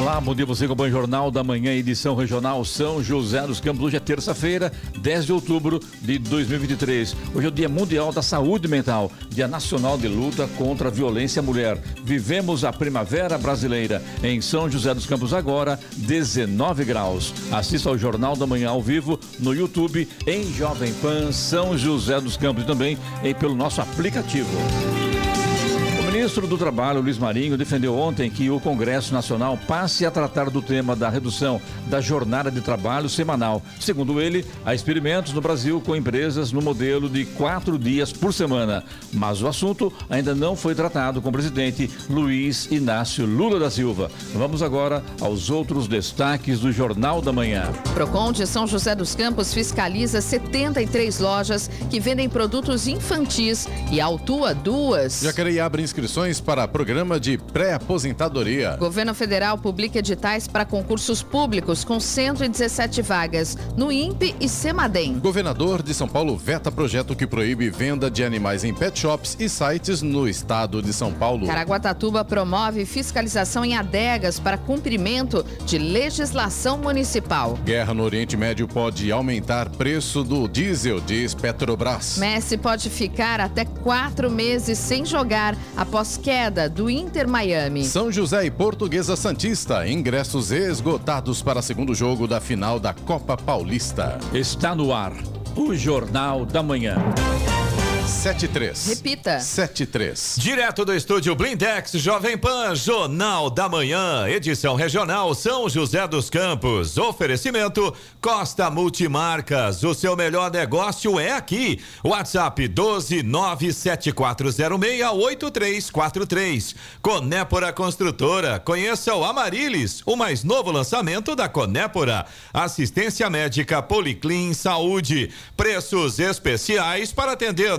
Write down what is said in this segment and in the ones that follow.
Olá, bom dia você com o Bom Jornal da Manhã, edição regional São José dos Campos. Hoje é terça-feira, 10 de outubro de 2023. Hoje é o Dia Mundial da Saúde Mental, Dia Nacional de Luta contra a Violência à Mulher. Vivemos a Primavera Brasileira em São José dos Campos agora, 19 graus. Assista ao Jornal da Manhã ao vivo no YouTube, em Jovem Pan São José dos Campos e também em, pelo nosso aplicativo. O ministro do Trabalho, Luiz Marinho, defendeu ontem que o Congresso Nacional passe a tratar do tema da redução da jornada de trabalho semanal. Segundo ele, há experimentos no Brasil com empresas no modelo de quatro dias por semana. Mas o assunto ainda não foi tratado com o presidente Luiz Inácio Lula da Silva. Vamos agora aos outros destaques do Jornal da Manhã. Procon de São José dos Campos fiscaliza 73 lojas que vendem produtos infantis e autua duas. Jacareí abre inscrições para programa de pré-aposentadoria. Governo Federal publica editais para concursos públicos com 117 vagas no INPE e Semadem. Governador de São Paulo veta projeto que proíbe venda de animais em pet shops e sites no estado de São Paulo. Caraguatatuba promove fiscalização em adegas para cumprimento de legislação municipal. Guerra no Oriente Médio pode aumentar preço do diesel, diz Petrobras. Messi pode ficar até quatro meses sem jogar após queda do Inter Miami. São José e Portuguesa Santista, ingressos esgotados para segundo jogo da final da Copa Paulista. Está no ar o Jornal da Manhã. 73. Repita. 73. Direto do estúdio Blindex Jovem Pan, Jornal da Manhã, edição regional São José dos Campos. Oferecimento Costa Multimarcas. O seu melhor negócio é aqui. WhatsApp 12974068343. Conépora Construtora. Conheça o Amarilis, o mais novo lançamento da Conépora. Assistência médica Policlin Saúde. Preços especiais para atender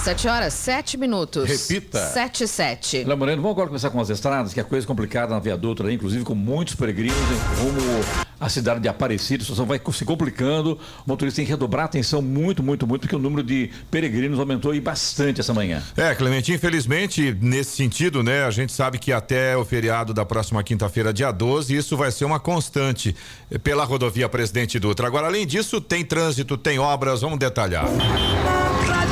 7 horas, 7 minutos. Repita. 7 7. Léo Moreno, vamos agora começar com as estradas, que é coisa complicada na viaduto, né? inclusive com muitos peregrinos em rumo à cidade de Aparecida. A situação vai se complicando. O motorista tem que redobrar a atenção muito, muito, muito, porque o número de peregrinos aumentou aí bastante essa manhã. É, Clemente, infelizmente, nesse sentido, né, a gente sabe que até o feriado da próxima quinta-feira, dia 12, isso vai ser uma constante pela rodovia Presidente Dutra. Agora, além disso, tem trânsito, tem obras, vamos detalhar.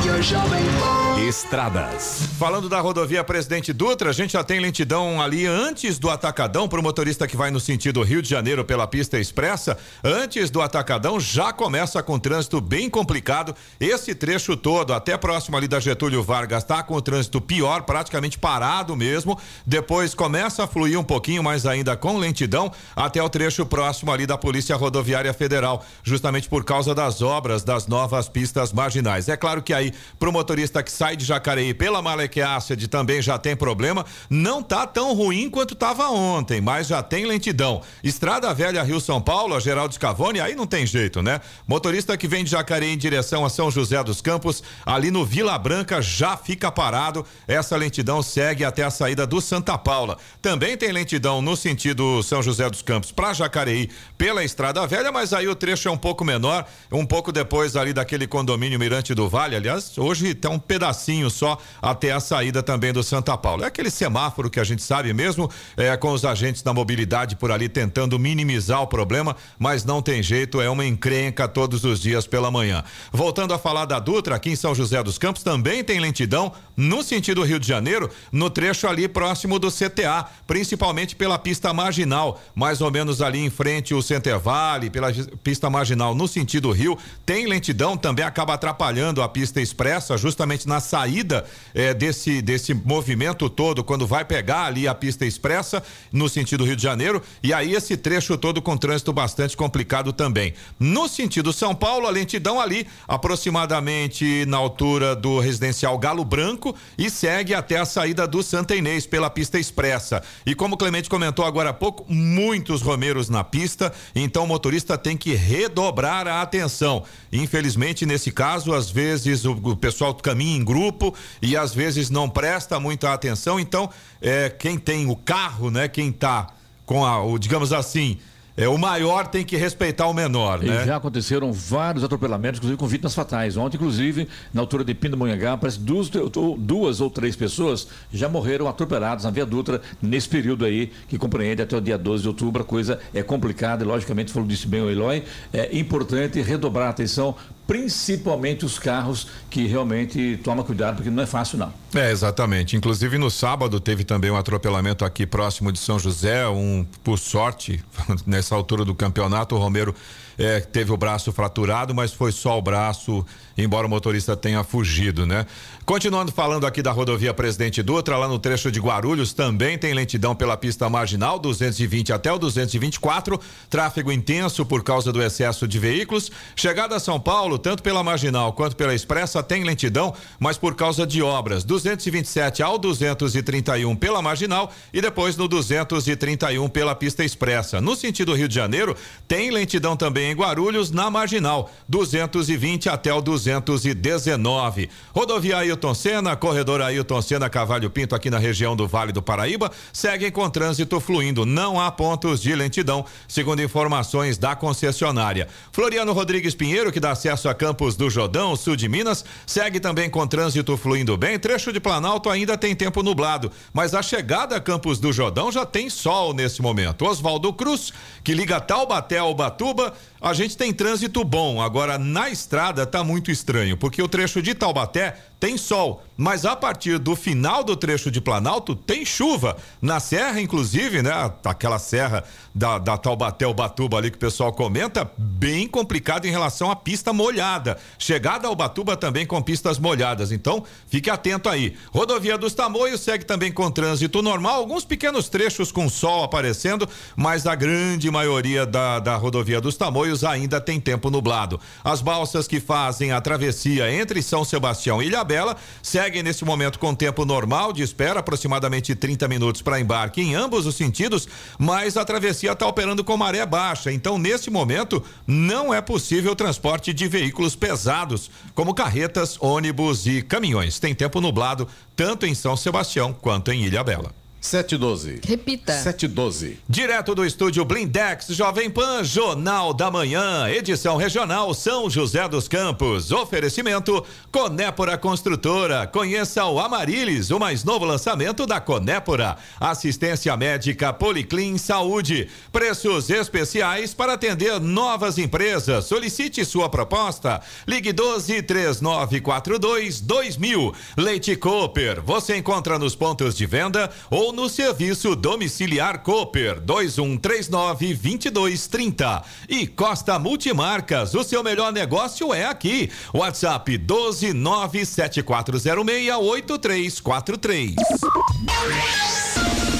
you're shopping for. Estradas. Falando da rodovia Presidente Dutra, a gente já tem lentidão ali antes do Atacadão para o motorista que vai no sentido Rio de Janeiro pela pista expressa. Antes do Atacadão já começa com trânsito bem complicado. Esse trecho todo, até próximo ali da Getúlio Vargas, tá com o trânsito pior, praticamente parado mesmo. Depois começa a fluir um pouquinho, mas ainda com lentidão, até o trecho próximo ali da Polícia Rodoviária Federal, justamente por causa das obras das novas pistas marginais. É claro que aí, pro motorista que sai de Jacareí pela Malequiácide também já tem problema. Não tá tão ruim quanto tava ontem, mas já tem lentidão. Estrada Velha Rio São Paulo, a Geraldo Scavone, aí não tem jeito, né? Motorista que vem de Jacareí em direção a São José dos Campos, ali no Vila Branca já fica parado. Essa lentidão segue até a saída do Santa Paula. Também tem lentidão no sentido São José dos Campos para Jacareí pela Estrada Velha, mas aí o trecho é um pouco menor, um pouco depois ali daquele condomínio Mirante do Vale. Aliás, hoje tem um pedacinho só até a saída também do Santa Paula. É aquele semáforo que a gente sabe mesmo, é, com os agentes da mobilidade por ali tentando minimizar o problema, mas não tem jeito, é uma encrenca todos os dias pela manhã. Voltando a falar da Dutra, aqui em São José dos Campos também tem lentidão no sentido Rio de Janeiro, no trecho ali próximo do CTA, principalmente pela pista marginal, mais ou menos ali em frente o Center Vale, pela pista marginal no sentido Rio, tem lentidão, também acaba atrapalhando a pista expressa, justamente na saída é, desse, desse movimento todo, quando vai pegar ali a pista expressa, no sentido Rio de Janeiro, e aí esse trecho todo com trânsito bastante complicado também. No sentido São Paulo, a lentidão ali, aproximadamente na altura do residencial Galo Branco, e segue até a saída do Santa Inês pela pista expressa. E como o Clemente comentou agora há pouco, muitos romeiros na pista, então o motorista tem que redobrar a atenção. Infelizmente, nesse caso, às vezes o, o pessoal caminha em grupo e às vezes não presta muita atenção. Então, é, quem tem o carro, né? Quem tá com a, o, digamos assim, é, o maior tem que respeitar o menor, né? E já aconteceram vários atropelamentos, inclusive com vítimas fatais. Ontem, inclusive, na altura de Pindamonhangá, parece duas, duas ou três pessoas já morreram atropeladas na Via Dutra nesse período aí, que compreende até o dia 12 de outubro. A coisa é complicada e, logicamente, falou disso bem o Eloy, é importante redobrar a atenção principalmente os carros que realmente toma cuidado, porque não é fácil não. É, exatamente. Inclusive no sábado teve também um atropelamento aqui próximo de São José, um por sorte, nessa altura do campeonato, o Romero é, teve o braço fraturado, mas foi só o braço, embora o motorista tenha fugido, né? Continuando falando aqui da rodovia Presidente Dutra, lá no trecho de Guarulhos, também tem lentidão pela pista marginal, 220 até o 224, tráfego intenso por causa do excesso de veículos. Chegada a São Paulo, tanto pela marginal quanto pela expressa, tem lentidão, mas por causa de obras. 227 ao 231 pela marginal e depois no 231 pela pista expressa. No sentido Rio de Janeiro, tem lentidão também em Guarulhos, na marginal, 220 até o 219. Rodovia Ailton Senna, corredor Ailton Senna Cavalho Pinto aqui na região do Vale do Paraíba, seguem com trânsito fluindo. Não há pontos de lentidão, segundo informações da concessionária. Floriano Rodrigues Pinheiro, que dá acesso a Campos do Jordão, sul de Minas, segue também com trânsito fluindo bem. Trecho de Planalto ainda tem tempo nublado, mas a chegada a Campos do Jordão já tem sol nesse momento. Oswaldo Cruz, que liga Taubaté ao Batuba, a gente tem trânsito bom. Agora na estrada tá muito estranho, porque o trecho de Taubaté tem sol, mas a partir do final do trecho de Planalto tem chuva. Na serra, inclusive, né? Aquela serra da, da Taubaté, o Batuba ali que o pessoal comenta, bem complicado em relação à pista molhada. Chegada ao Batuba também com pistas molhadas. Então, fique atento aí. Rodovia dos Tamoios segue também com trânsito normal, alguns pequenos trechos com sol aparecendo, mas a grande maioria da, da rodovia dos Tamoios ainda tem tempo nublado. As balsas que fazem a travessia entre São Sebastião e Ilha Bela seguem nesse momento com tempo normal de espera, aproximadamente 30 minutos para embarque em ambos os sentidos, mas a travessia está operando com maré baixa. Então, nesse momento, não é possível o transporte de veículos pesados, como carretas, ônibus e caminhões. Tem tempo nublado tanto em São Sebastião quanto em Ilha Bela. 712. Repita. 712. Direto do estúdio Blindex, Jovem Pan, Jornal da Manhã, edição regional São José dos Campos. Oferecimento Conépora Construtora. Conheça o Amarilis, o mais novo lançamento da Conépora. Assistência médica Policlin Saúde. Preços especiais para atender novas empresas. Solicite sua proposta. Ligue 12 3942 2000. Leite Cooper. Você encontra nos pontos de venda ou ou no serviço domiciliar Cooper 2139 2230. E Costa Multimarcas, o seu melhor negócio é aqui. WhatsApp 1297406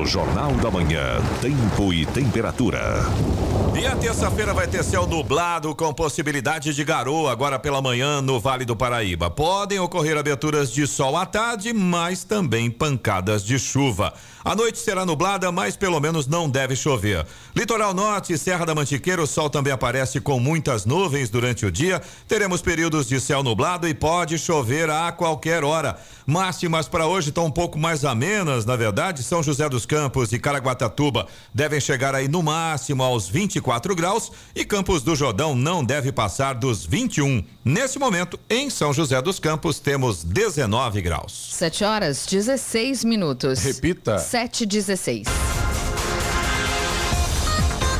No Jornal da Manhã, tempo e temperatura. E a terça-feira vai ter céu nublado com possibilidade de garoa agora pela manhã no Vale do Paraíba. Podem ocorrer aberturas de sol à tarde, mas também pancadas de chuva. A noite será nublada, mas pelo menos não deve chover. Litoral Norte, Serra da Mantiqueira, o sol também aparece com muitas nuvens durante o dia. Teremos períodos de céu nublado e pode chover a qualquer hora. Máximas para hoje estão um pouco mais amenas, na verdade. São José dos Campos e Caraguatatuba devem chegar aí no máximo aos 24 graus e Campos do Jordão não deve passar dos 21. Nesse momento, em São José dos Campos, temos 19 graus. 7 horas 16 minutos. Repita. 7 16.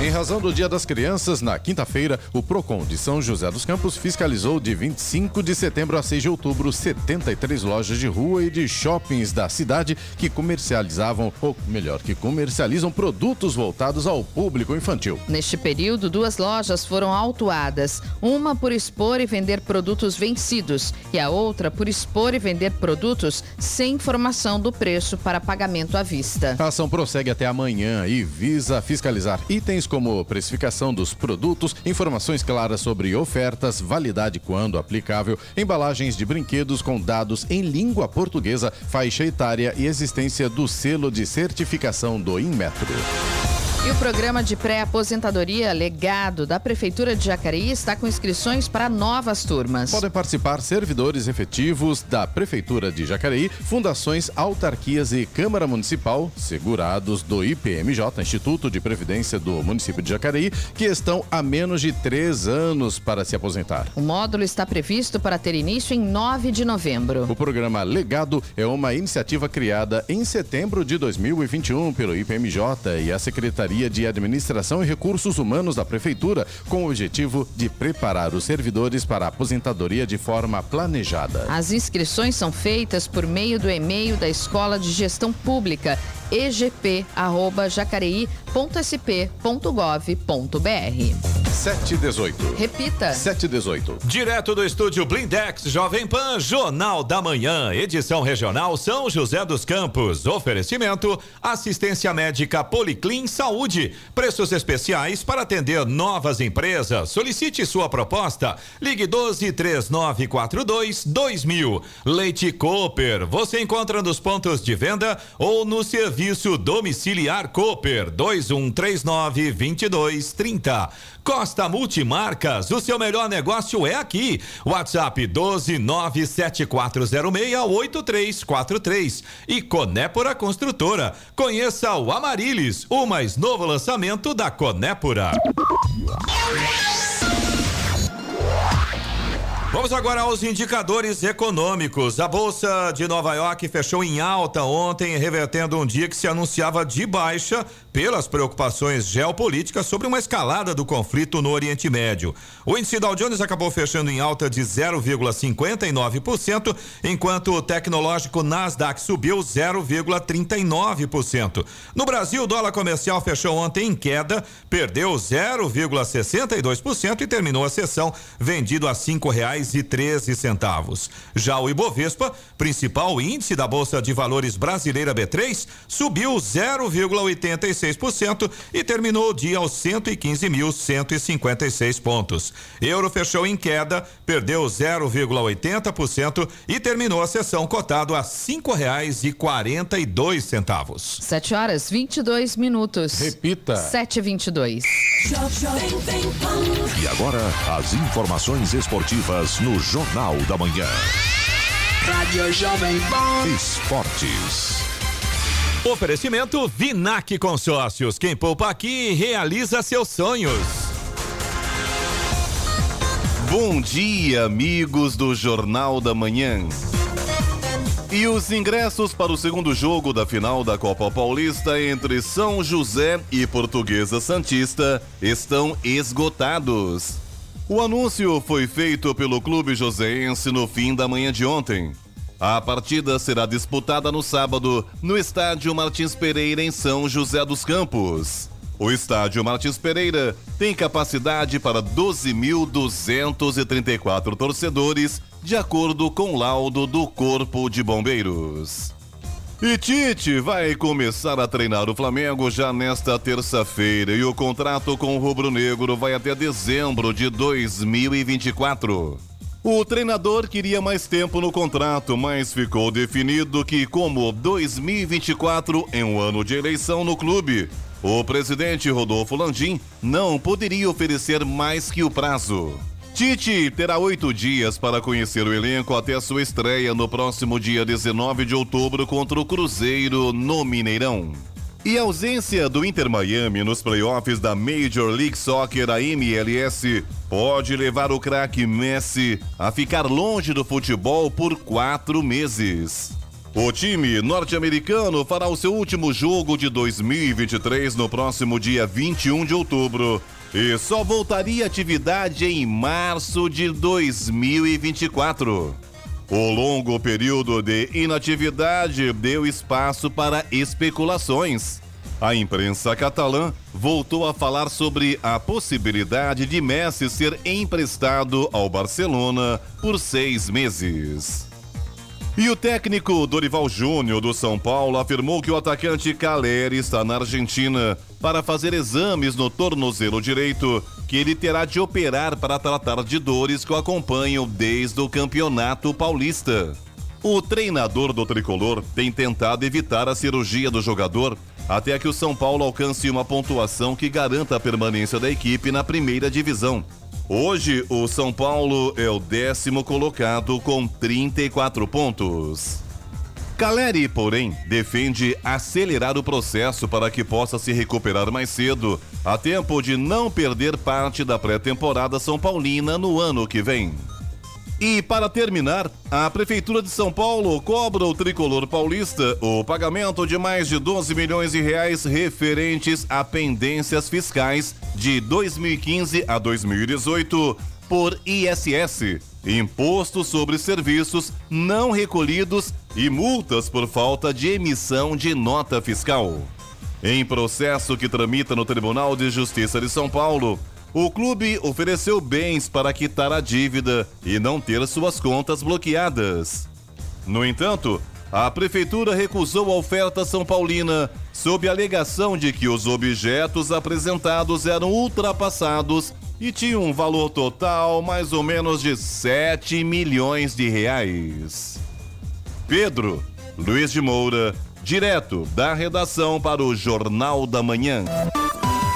Em razão do Dia das Crianças, na quinta-feira, o PROCON de São José dos Campos fiscalizou de 25 de setembro a 6 de outubro 73 lojas de rua e de shoppings da cidade que comercializavam, ou melhor, que comercializam produtos voltados ao público infantil. Neste período, duas lojas foram autuadas, uma por expor e vender produtos vencidos e a outra por expor e vender produtos sem informação do preço para pagamento à vista. A ação prossegue até amanhã e visa fiscalizar itens como precificação dos produtos, informações claras sobre ofertas, validade quando aplicável, embalagens de brinquedos com dados em língua portuguesa, faixa etária e existência do selo de certificação do Inmetro. E o programa de pré-aposentadoria legado da Prefeitura de Jacareí está com inscrições para novas turmas. Podem participar servidores efetivos da Prefeitura de Jacareí, fundações, autarquias e Câmara Municipal, segurados do IPMJ, Instituto de Previdência do município de Jacareí, que estão há menos de três anos para se aposentar. O módulo está previsto para ter início em 9 de novembro. O programa Legado é uma iniciativa criada em setembro de 2021 pelo IPMJ e a Secretaria Secretaria de Administração e Recursos Humanos da Prefeitura, com o objetivo de preparar os servidores para a aposentadoria de forma planejada. As inscrições são feitas por meio do e-mail da Escola de Gestão Pública egp.jacareí.sp.gov.br. 718. Repita. 718. Direto do estúdio Blindex Jovem Pan, Jornal da Manhã, edição regional São José dos Campos. Oferecimento: assistência médica Policlin Saúde. Preços especiais para atender novas empresas. Solicite sua proposta. Ligue 12 3942 2000. Leite Cooper. Você encontra nos pontos de venda ou no serviço domiciliar Cooper 2139 2230. Costa Multimarcas, o seu melhor negócio é aqui. WhatsApp 12974068343 e Conépora Construtora. Conheça o Amarilis, o mais novo lançamento da Conépora. Vamos agora aos indicadores econômicos. A Bolsa de Nova York fechou em alta ontem, revertendo um dia que se anunciava de baixa pelas preocupações geopolíticas sobre uma escalada do conflito no Oriente Médio. O índice Dow Jones acabou fechando em alta de 0,59%, enquanto o tecnológico Nasdaq subiu 0,39%. No Brasil, o dólar comercial fechou ontem em queda, perdeu 0,62% e terminou a sessão vendido a treze centavos. Já o Ibovespa, principal índice da Bolsa de Valores brasileira B3, subiu 0,86% e terminou o dia aos 115.156 pontos. Euro fechou em queda, perdeu 0,80% e terminou a sessão cotado a cinco reais e quarenta e dois centavos. Sete horas vinte e dois minutos. Repita. Sete vinte e dois. E agora, as informações esportivas no Jornal da Manhã. Rádio Jovem Pan. Esportes. Oferecimento Vinac Consórcios. Quem poupa aqui realiza seus sonhos. Bom dia, amigos do Jornal da Manhã. E os ingressos para o segundo jogo da final da Copa Paulista entre São José e Portuguesa Santista estão esgotados. O anúncio foi feito pelo clube joseense no fim da manhã de ontem. A partida será disputada no sábado no estádio Martins Pereira, em São José dos Campos. O estádio Martins Pereira tem capacidade para 12.234 torcedores, de acordo com o laudo do Corpo de Bombeiros. E Tite vai começar a treinar o Flamengo já nesta terça-feira e o contrato com o Rubro Negro vai até dezembro de 2024. O treinador queria mais tempo no contrato, mas ficou definido que, como 2024 é um ano de eleição no clube, o presidente Rodolfo Landim não poderia oferecer mais que o prazo. Tite terá oito dias para conhecer o elenco até sua estreia no próximo dia 19 de outubro contra o Cruzeiro no Mineirão. E a ausência do Inter Miami nos playoffs da Major League Soccer, a MLS, pode levar o craque Messi a ficar longe do futebol por quatro meses. O time norte-americano fará o seu último jogo de 2023 no próximo dia 21 de outubro e só voltaria à atividade em março de 2024. O longo período de inatividade deu espaço para especulações. A imprensa catalã voltou a falar sobre a possibilidade de Messi ser emprestado ao Barcelona por seis meses. E o técnico Dorival Júnior do São Paulo afirmou que o atacante Caleri está na Argentina para fazer exames no tornozelo direito, que ele terá de operar para tratar de dores que o acompanham desde o Campeonato Paulista. O treinador do tricolor tem tentado evitar a cirurgia do jogador até que o São Paulo alcance uma pontuação que garanta a permanência da equipe na primeira divisão. Hoje, o São Paulo é o décimo colocado com 34 pontos. Caleri, porém, defende acelerar o processo para que possa se recuperar mais cedo, a tempo de não perder parte da pré-temporada São Paulina no ano que vem. E para terminar, a Prefeitura de São Paulo cobra o tricolor paulista o pagamento de mais de 12 milhões de reais referentes a pendências fiscais de 2015 a 2018 por ISS, Imposto sobre Serviços Não Recolhidos e multas por falta de emissão de nota fiscal. Em processo que tramita no Tribunal de Justiça de São Paulo, o clube ofereceu bens para quitar a dívida e não ter suas contas bloqueadas. No entanto, a prefeitura recusou a oferta São Paulina sob a alegação de que os objetos apresentados eram ultrapassados e tinham um valor total mais ou menos de 7 milhões de reais. Pedro Luiz de Moura, direto da redação para o Jornal da Manhã.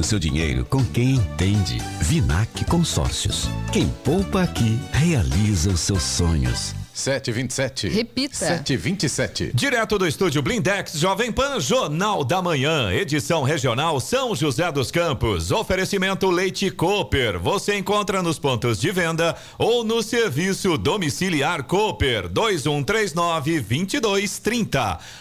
o seu dinheiro com quem entende. Vinac Consórcios. Quem poupa aqui realiza os seus sonhos. 727. Repita. 727. Direto do estúdio Blindex Jovem Pan, Jornal da Manhã, edição regional São José dos Campos. Oferecimento Leite Cooper. Você encontra nos pontos de venda ou no serviço domiciliar Cooper 2139 2230.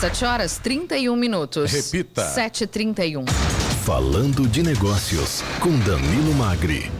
7 horas 31 minutos. Repita. 7h31. Falando de negócios com Danilo Magri.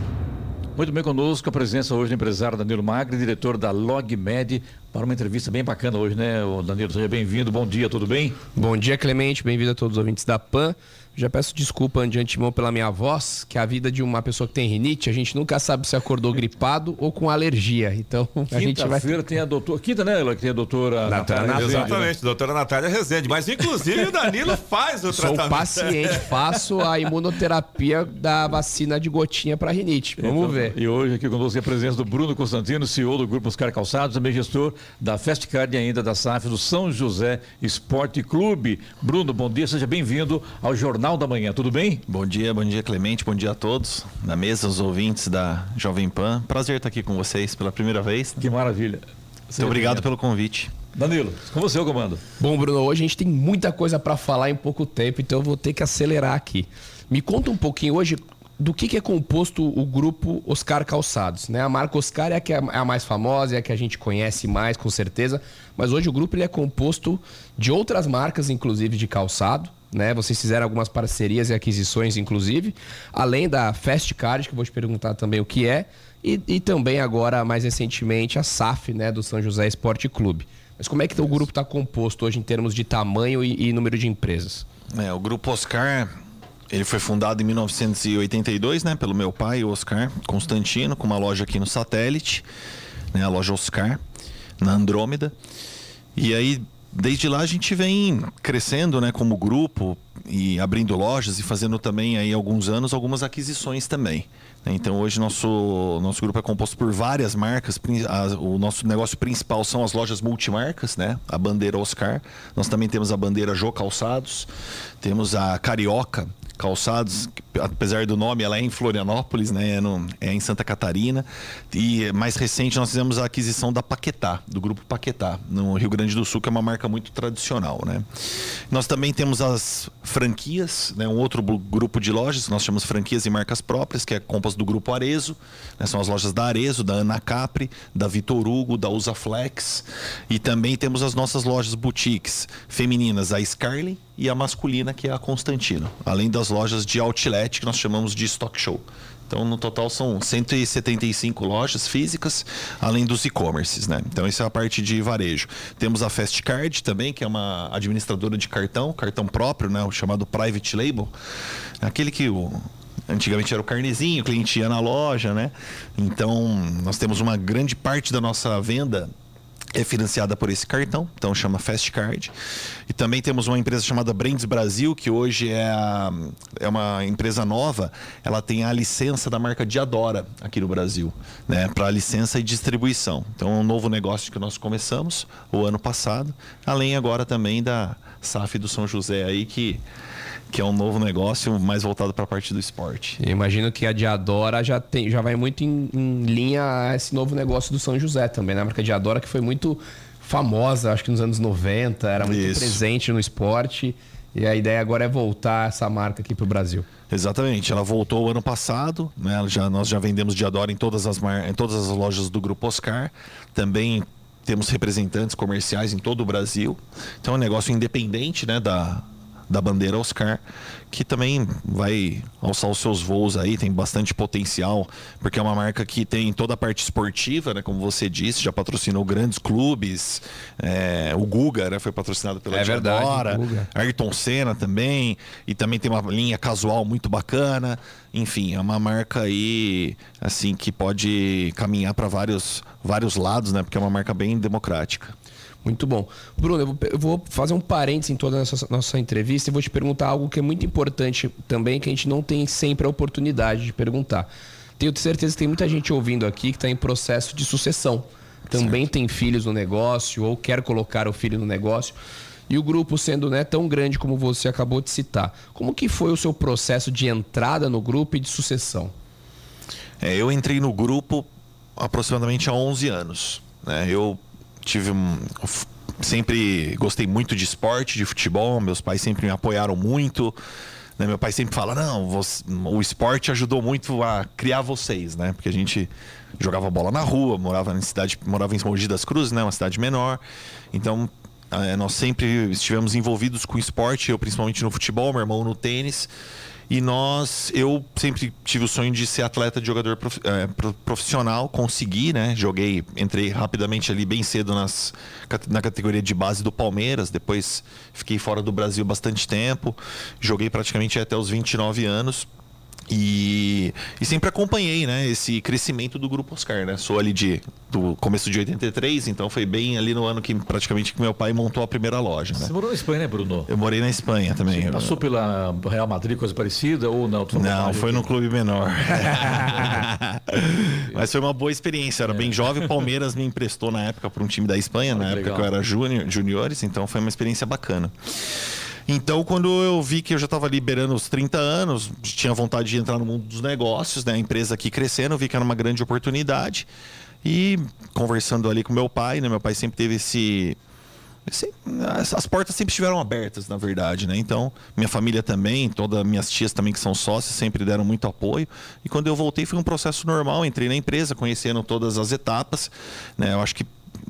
Muito bem conosco, a presença hoje do empresário Danilo Magri, diretor da LogMed, para uma entrevista bem bacana hoje, né, Danilo? Seja bem-vindo, bom dia, tudo bem? Bom dia, Clemente. Bem-vindo a todos os ouvintes da PAN. Já peço desculpa de antemão pela minha voz, que a vida de uma pessoa que tem rinite, a gente nunca sabe se acordou gripado ou com alergia. Então, a gente vai. Quinta-feira tem a doutora. Quinta, né, ela que tem a doutora Natália Natália. Rezende. Exatamente, doutora Natália Rezende. Mas, inclusive, o Danilo faz o Sou tratamento. paciente, faço a imunoterapia da vacina de gotinha para rinite. Vamos Então, ver. E hoje aqui conosco é a presença do Bruno Constantino, CEO do Grupo Oscar Calçados, também gestor da Festcard e ainda da SAF do São José Esporte Clube. Bruno, bom dia, seja bem-vindo ao Jornal da Manhã, tudo bem? Bom dia, bom dia Clemente, bom dia a todos. Na mesa, os ouvintes da Jovem Pan. Prazer estar aqui com vocês pela primeira vez. Que maravilha. Muito obrigado pelo convite. Danilo, com você o comando. Bom, Bruno, hoje a gente tem muita coisa para falar em pouco tempo, então eu vou ter que acelerar aqui. Me conta um pouquinho hoje do que, que é composto o grupo Oscar Calçados, né? A marca Oscar é a que é a mais famosa, é a que a gente conhece mais, com certeza. Mas hoje o grupo ele é composto de outras marcas, inclusive de calçado, né? Vocês fizeram algumas parcerias e aquisições, inclusive, além da Fast Card, que eu vou te perguntar também o que é, e, e também agora, mais recentemente, a SAF, né, do São José Esporte Clube. Mas como é que o grupo está composto hoje em termos de tamanho e, e número de empresas? É, o grupo Oscar ele foi fundado em 1982, né, pelo meu pai, Oscar Constantino, com uma loja aqui no Satélite, né, a loja Oscar, na Andrômeda. E aí, desde lá a gente vem crescendo, né, como grupo e abrindo lojas e fazendo também aí alguns anos algumas aquisições também. Então hoje nosso nosso grupo é composto por várias marcas. O nosso negócio principal são as lojas multimarcas, né? A bandeira Oscar. Nós também temos a bandeira Jô Calçados, temos a Carioca, Calçados, apesar do nome, ela é em Florianópolis, né? É, no, é, em Santa Catarina. E mais recente nós fizemos a aquisição da Paquetá, do grupo Paquetá, no Rio Grande do Sul, que é uma marca muito tradicional, né? Nós também temos as franquias, né? Um outro grupo de lojas, nós chamamos franquias e marcas próprias, que é composto do grupo Arezo, né? São as lojas da Arezo, da Ana Capri, da Vitor Hugo, da Usaflex. E também temos as nossas lojas boutiques femininas, a Scarlett e a masculina, que é a Constantino. Além das lojas de outlet, que nós chamamos de stock show. Então, no total, são 175 lojas físicas, além dos e-commerces, né? Então, essa é a parte de varejo. Temos a Fast Card também, que é uma administradora de cartão, cartão próprio, né? O chamado Private Label. Aquele que o, Antigamente era o carnezinho, o cliente ia na loja, né? Então, nós temos uma grande parte da nossa venda é financiada por esse cartão, então chama Fast Card. E também temos uma empresa chamada Brands Brasil, que hoje é, a, é uma empresa nova. Ela tem a licença da marca Diadora aqui no Brasil, né, para licença e distribuição. Então é um novo negócio que nós começamos o ano passado, além agora também da SAF do São José aí que que é um novo negócio mais voltado para a parte do esporte. Eu imagino que a Diadora já, tem, já vai muito em, em, linha a esse novo negócio do São José também, né? A marca Diadora que foi muito famosa, acho que nos anos 90, era muito Isso. presente no esporte. E a ideia agora é voltar essa marca aqui para o Brasil. Exatamente, ela voltou ano passado, né? Já, nós já vendemos Diadora em todas, as mar... em todas as lojas do Grupo Oscar. Também temos representantes comerciais em todo o Brasil. Então é um negócio independente né, da, da bandeira Oscar, que também vai alçar os seus voos aí, tem bastante potencial, porque é uma marca que tem toda a parte esportiva, né? Como você disse, já patrocinou grandes clubes, é, o Guga né, foi patrocinado pela é Diadora, Ayrton Senna também, e também tem uma linha casual muito bacana. Enfim, é uma marca aí, assim, que pode caminhar para vários, vários lados, né? Porque é uma marca bem democrática. Muito bom. Bruno, eu vou fazer um parênteses em toda a nossa, nossa entrevista e vou te perguntar algo que é muito importante também, que a gente não tem sempre a oportunidade de perguntar. Tenho certeza que tem muita gente ouvindo aqui que está em processo de sucessão. Também certo. tem filhos no negócio ou quer colocar o filho no negócio. E o grupo sendo né, tão grande como você acabou de citar. Como que foi o seu processo de entrada no grupo e de sucessão? É, eu entrei no grupo aproximadamente há 11 anos. Né? Eu tive um, sempre gostei muito de esporte, de futebol. Meus pais sempre me apoiaram muito. Né? Meu pai sempre fala: não, você, o esporte ajudou muito a criar vocês, né? Porque a gente jogava bola na rua, morava na cidade, morava em Mogi das Cruzes, né? Uma cidade menor. Então é, nós sempre estivemos envolvidos com esporte, eu principalmente no futebol, meu irmão no tênis. E nós, eu sempre tive o sonho de ser atleta de jogador é, profissional, consegui, né? Joguei, entrei rapidamente ali bem cedo nas, na categoria de base do Palmeiras, depois fiquei fora do Brasil bastante tempo, joguei praticamente até os 29 anos. E, e, sempre acompanhei, né, esse crescimento do grupo Oscar, né? Sou ali de do começo de 83, então foi bem ali no ano que praticamente que meu pai montou a primeira loja, né? Você morou na Espanha, né, Bruno? Eu morei na Espanha também. Você passou pela Real Madrid, coisa parecida ou não? Não, foi no clube menor. Mas foi uma boa experiência, era é. bem jovem, o Palmeiras me emprestou na época para um time da Espanha, ah, na época legal. que eu era júnior, juniores, então foi uma experiência bacana. Então, quando eu vi que eu já estava liberando os 30 anos, tinha vontade de entrar no mundo dos negócios, né? A empresa aqui crescendo, vi que era uma grande oportunidade. E conversando ali com meu pai, né? Meu pai sempre teve esse as portas sempre estiveram abertas, na verdade, né? Então, minha família também, todas minhas tias também que são sócias, sempre deram muito apoio. E quando eu voltei foi um processo normal, entrei na empresa, conhecendo todas as etapas, né? Eu acho que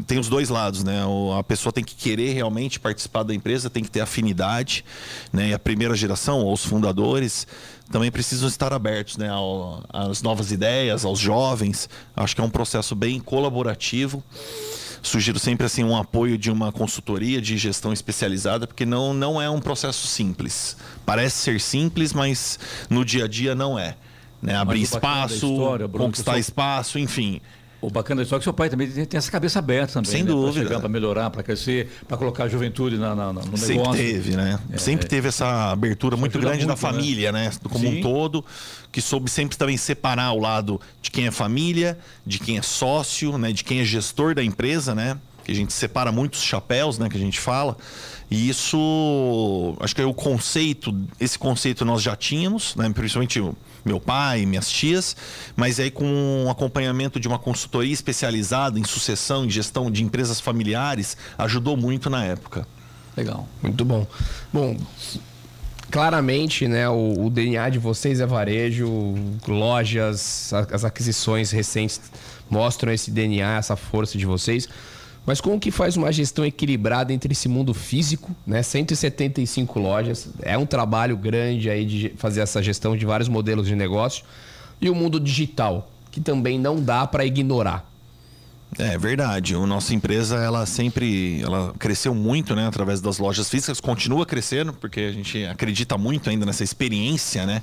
tem os dois lados, né? A pessoa tem que querer realmente participar da empresa, tem que ter afinidade, né? E a primeira geração, ou os fundadores, também precisam estar abertos, né? Às novas ideias, aos jovens. Acho que é um processo bem colaborativo. sugiro sempre assim um apoio de uma consultoria de gestão especializada, porque não, não é um processo simples. Parece ser simples, mas no dia a dia não é. Né? Abrir espaço, história, Bruno, conquistar espaço, enfim. O bacana história é que seu pai também tem essa cabeça aberta também. Sem né? dúvida. Para melhorar, para crescer, para colocar a juventude na, na, no negócio. Sempre teve, né? É, sempre teve essa abertura muito grande muito, da né? família, né? né? Como Sim. um todo, que soube sempre também separar o lado de quem é família, de quem é sócio, né? De quem é gestor da empresa, né? Que a gente separa muitos chapéus, né? Que a gente fala. E isso, acho que é o conceito, esse conceito nós já tínhamos, né? principalmente meu pai, minhas tias, mas aí com um acompanhamento de uma consultoria especializada em sucessão, em gestão de empresas familiares, ajudou muito na época. Legal. Muito bom. Bom, claramente, né, o, o, DNA de vocês é varejo, lojas, as aquisições recentes mostram esse DNA, essa força de vocês. Mas como que faz uma gestão equilibrada entre esse mundo físico, né? 175 lojas, é um trabalho grande aí de fazer essa gestão de vários modelos de negócio e o mundo digital, que também não dá para ignorar. É verdade. A nossa empresa, ela sempre ela cresceu muito, né, através das lojas físicas, continua crescendo, porque a gente acredita muito ainda nessa experiência, né,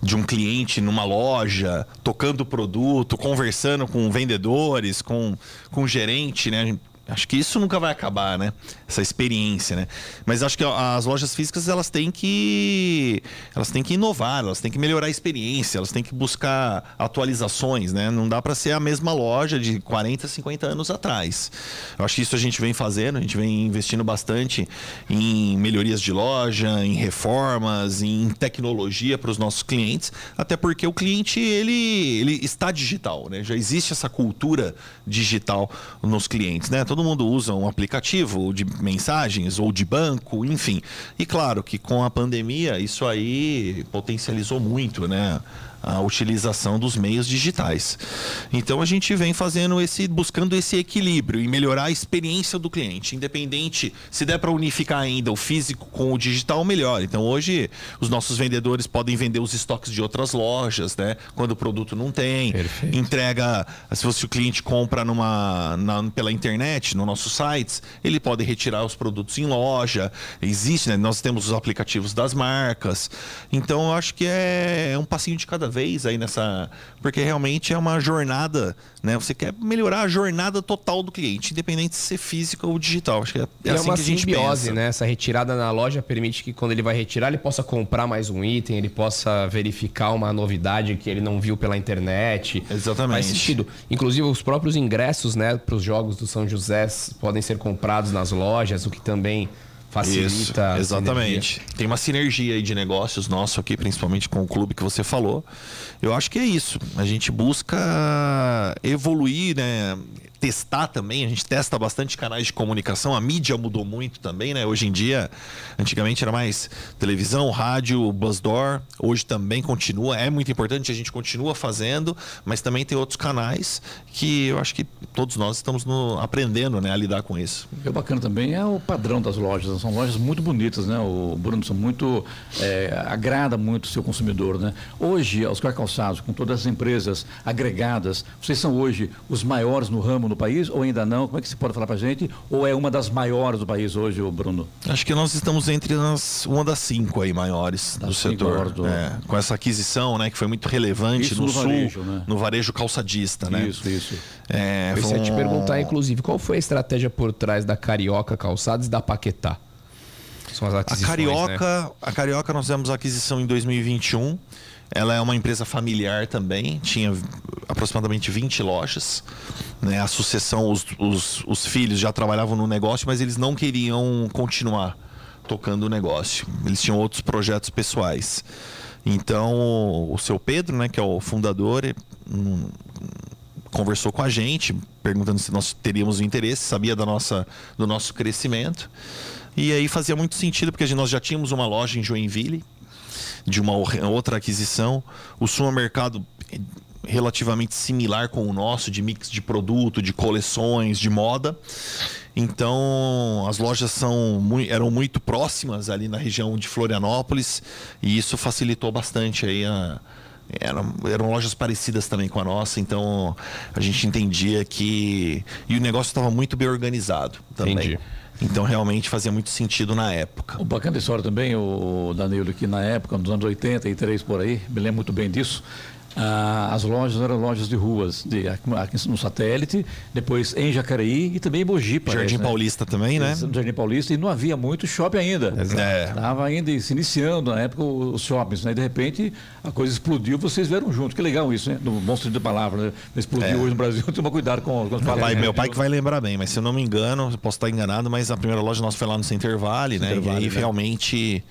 de um cliente numa loja, tocando o produto, conversando com vendedores, com com gerente, né? Acho que isso nunca vai acabar, né? Essa experiência, né? Mas acho que as lojas físicas elas têm que elas têm que inovar, elas têm que melhorar a experiência, elas têm que buscar atualizações, né? Não dá para ser a mesma loja de 40, 50 anos atrás. Eu acho que isso a gente vem fazendo, a gente vem investindo bastante em melhorias de loja, em reformas, em tecnologia para os nossos clientes, até porque o cliente ele ele está digital, né? Já existe essa cultura digital nos clientes, né? Todo mundo usa um aplicativo de mensagens ou de banco, enfim. E claro que com a pandemia isso aí potencializou muito, né? A utilização dos meios digitais. Então a gente vem fazendo esse, buscando esse equilíbrio e melhorar a experiência do cliente, independente se der para unificar ainda o físico com o digital, melhor. Então hoje os nossos vendedores podem vender os estoques de outras lojas, né? Quando o produto não tem, Perfeito. entrega, se fosse o cliente compra numa na, pela internet, no nossos sites, ele pode retirar os produtos em loja. Existe, né? Nós temos os aplicativos das marcas. Então eu acho que é, é um passinho de cada vez aí nessa. Porque realmente é uma jornada, né? Você quer melhorar a jornada total do cliente, independente de ser física ou digital. Acho que é, é, é assim uma que a gente simbiose, pensa. né? Essa retirada na loja permite que quando ele vai retirar, ele possa comprar mais um item, ele possa verificar uma novidade que ele não viu pela internet. Exatamente. Faz sentido. Inclusive, os próprios ingressos, né, para os jogos do São José podem ser comprados nas lojas, o que também facilita. Isso, exatamente. Tem uma sinergia aí de negócios nosso aqui, principalmente com o clube que você falou. Eu acho que é isso. A gente busca evoluir, né? Testar também, a gente testa bastante canais de comunicação, a mídia mudou muito também, né? Hoje em dia, antigamente era mais televisão, rádio, buzzdoor, hoje também continua, é muito importante, a gente continua fazendo, mas também tem outros canais que eu acho que todos nós estamos no, aprendendo né, a lidar com isso. O é bacana também é o padrão das lojas, são lojas muito bonitas, né? O Bruno, são muito, é, agrada muito o seu consumidor, né? Hoje, Oscar Calçados, com todas as empresas agregadas, vocês são hoje os maiores no ramo, no no país ou ainda não? Como é que você pode falar para a gente? Ou é uma das maiores do país hoje, Bruno? Acho que nós estamos entre as, uma das cinco aí maiores das do setor. Do... É, com essa aquisição, né, que foi muito relevante isso no, no sul, varejo, né? no varejo calçadista, né? Isso, isso. É, Eu um... te perguntar, inclusive, qual foi a estratégia por trás da Carioca Calçados e da Paquetá? São as aquisições, a Carioca, né? a Carioca nós fizemos a aquisição em 2021. Ela é uma empresa familiar também, tinha aproximadamente 20 lojas. Né? A sucessão, os, os, os filhos já trabalhavam no negócio, mas eles não queriam continuar tocando o negócio. Eles tinham outros projetos pessoais. Então, o seu Pedro, né, que é o fundador, um, conversou com a gente, perguntando se nós teríamos interesse, sabia da nossa, do nosso crescimento. E aí fazia muito sentido, porque nós já tínhamos uma loja em Joinville, de uma outra aquisição. O supermercado relativamente similar com o nosso, de mix de produto, de coleções, de moda. Então, as lojas são, eram muito próximas ali na região de Florianópolis e isso facilitou bastante aí a, eram, eram lojas parecidas também com a nossa, então a gente entendia que. E o negócio estava muito bem organizado também. Entendi. Então realmente fazia muito sentido na época. O bacana da história também, o Danilo, que na época, nos anos 83 por aí, me lembro muito bem disso. Ah, as lojas eram lojas de ruas, de, aqui no satélite, depois em Jacareí e também em Mogi. parece, Jardim né? Paulista também, né? Jardim Paulista e não havia muito shopping ainda. É. Estava ainda se iniciando na época os shoppings, né? E de repente a coisa explodiu, vocês vieram junto. Que legal isso, né? No bom sentido da palavra, né? Explodiu É. hoje no Brasil, toma cuidado com, com as Meu pai, meu pai que vai lembrar bem, mas se eu não me engano, posso estar enganado, mas a primeira loja nossa foi lá no Center Valley, né? Center e aí Valley, né? realmente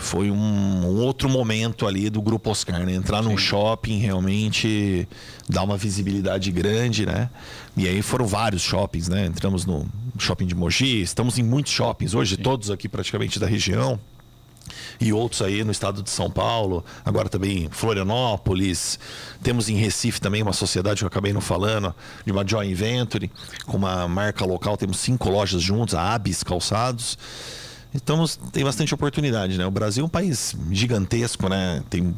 foi um, um outro momento ali do Grupo Oscar, né? Entrar num shopping realmente dá uma visibilidade grande, né? E aí foram vários shoppings, né? Entramos no shopping de Mogi, estamos em muitos shoppings hoje, todos aqui praticamente da região e outros aí no estado de São Paulo, agora também Florianópolis, temos em Recife também uma sociedade que eu acabei não falando, de uma Joy Inventory, com uma marca local, temos cinco lojas juntos, a Abis Calçados. Então tem bastante oportunidade, né? O Brasil é um país gigantesco, né? Tem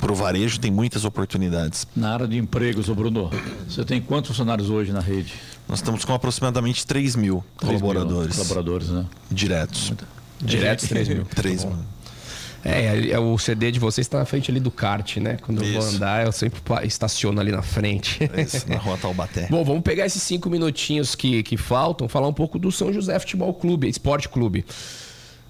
pro varejo tem muitas oportunidades. Na área de empregos, ô Bruno, você tem quantos funcionários hoje na rede? Nós estamos com aproximadamente 3 mil 3 mil colaboradores. colaboradores, né? Diretos. Diretos, 3 mil. 3 mil. É, é, o CD de vocês está na frente ali do kart, né? Quando eu vou Isso. andar, eu sempre estaciono ali na frente. Isso, na rua Taubaté. Bom, vamos pegar esses cinco minutinhos que, que faltam, falar um pouco do São José Futebol Clube, Esporte Clube.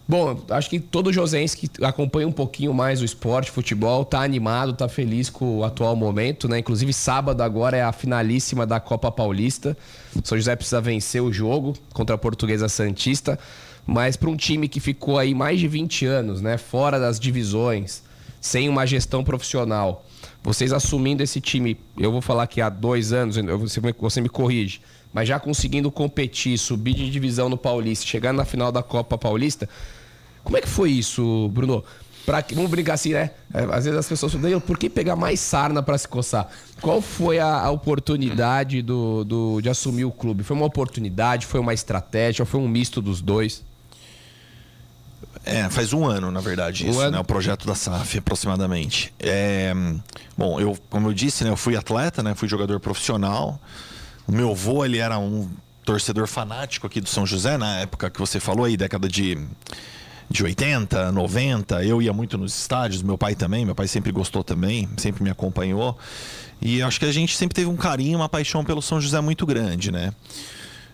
Bom, acho que todo joséense que acompanha um pouquinho mais o esporte, futebol, tá animado, tá feliz com o atual momento, né? Inclusive, sábado agora é a finalíssima da Copa Paulista. O São José precisa vencer o jogo contra a Portuguesa Santista, mas para um time que ficou aí mais de 20 anos, né? Fora das divisões, sem uma gestão profissional. Vocês assumindo esse time, eu vou falar que há dois anos, você, me- você me corrige, mas já conseguindo competir, subir de divisão no Paulista, chegar na final da Copa Paulista, como é que foi isso, Bruno? Pra, vamos brincar assim, né? É, Às vezes as pessoas falam, "Danilo, por que pegar mais sarna para se coçar? Qual foi a, a oportunidade do, do- de assumir o clube? Foi uma oportunidade, foi uma estratégia, foi um misto dos dois? É, faz um ano, na verdade, Um isso, ano? né? O projeto da SAF, aproximadamente. É, bom, eu, como eu disse, né? Eu fui atleta, né? Fui jogador profissional. O meu avô, ele era um torcedor fanático aqui do São José, na época que você falou aí, década de, de 80, 90. Eu ia muito nos estádios, meu pai também. Meu pai sempre gostou também, sempre me acompanhou. E acho que a gente sempre teve um carinho, uma paixão pelo São José muito grande, né?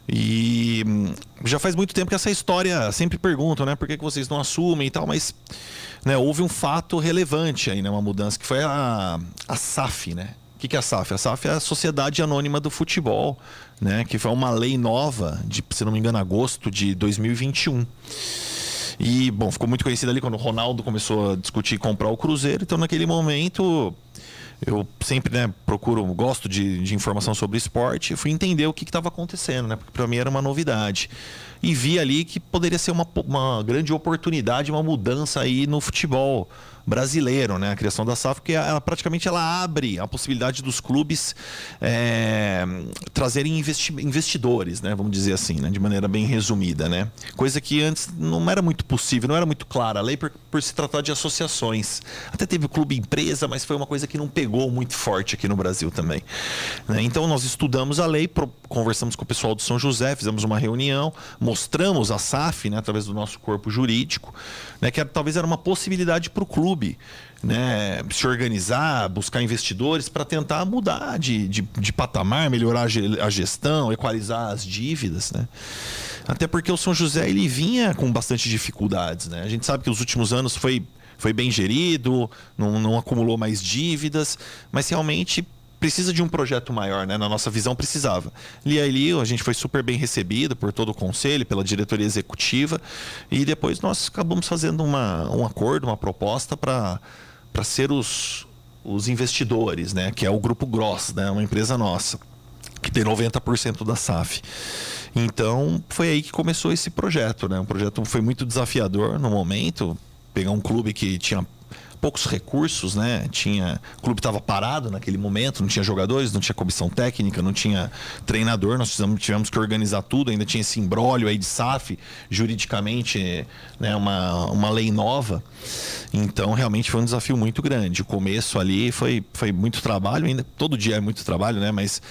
E hum, já faz muito tempo que essa história sempre perguntam, né? Por que, que vocês não assumem e tal, mas né, houve um fato relevante aí, né? Uma mudança que foi a, a SAF, né? O que, que é a SAF? A SAF é a Sociedade Anônima do Futebol, né? Que foi uma lei nova, de, se não me engano, agosto de 2021. E, bom, ficou muito conhecido ali quando o Ronaldo começou a discutir comprar o Cruzeiro. Então, naquele momento, eu sempre né, procuro, gosto de, de informação sobre esporte. Fui entender o que estava acontecendo, né? Porque para mim era uma novidade. E vi ali que poderia ser uma, uma grande oportunidade, uma mudança aí no futebol brasileiro, né? A criação da SAF, porque ela praticamente ela abre a possibilidade dos clubes é, trazerem investi- investidores, né? Vamos dizer assim, né? De maneira bem resumida, né? Coisa que antes não era muito possível, não era muito clara a lei por, por se tratar de associações. Até teve o clube empresa, mas foi uma coisa que não pegou muito forte aqui no Brasil também. né? Então nós estudamos a lei, conversamos com o pessoal do São José, fizemos uma reunião, mostramos a SAF, né? Através do nosso corpo jurídico, né? Que era- talvez era uma possibilidade para o clube né, se organizar, buscar investidores para tentar mudar de, de, de patamar, melhorar a gestão, equalizar as dívidas, né? Até porque o São José ele vinha com bastante dificuldades, né? A gente sabe que os últimos anos foi, foi bem gerido, não, não acumulou mais dívidas, mas realmente precisa de um projeto maior, né? Na nossa visão precisava. E ali a gente foi super bem recebido por todo o conselho, pela diretoria executiva, e depois nós acabamos fazendo uma, um acordo, uma proposta para para ser os, os investidores, né? Que é o grupo Gross, né? Uma empresa nossa que tem 90% da SAF. Então, foi aí que começou esse projeto, né? Um projeto foi muito desafiador no momento, pegar um clube que tinha poucos recursos, né? Tinha, o clube estava parado naquele momento, não tinha jogadores, não tinha comissão técnica, não tinha treinador, nós tivemos, tivemos que organizar tudo, ainda tinha esse embrólio aí de SAF, juridicamente, né, uma, uma lei nova. Então, realmente foi um desafio muito grande. O começo ali foi, foi muito trabalho, ainda todo dia é muito trabalho, né? Mas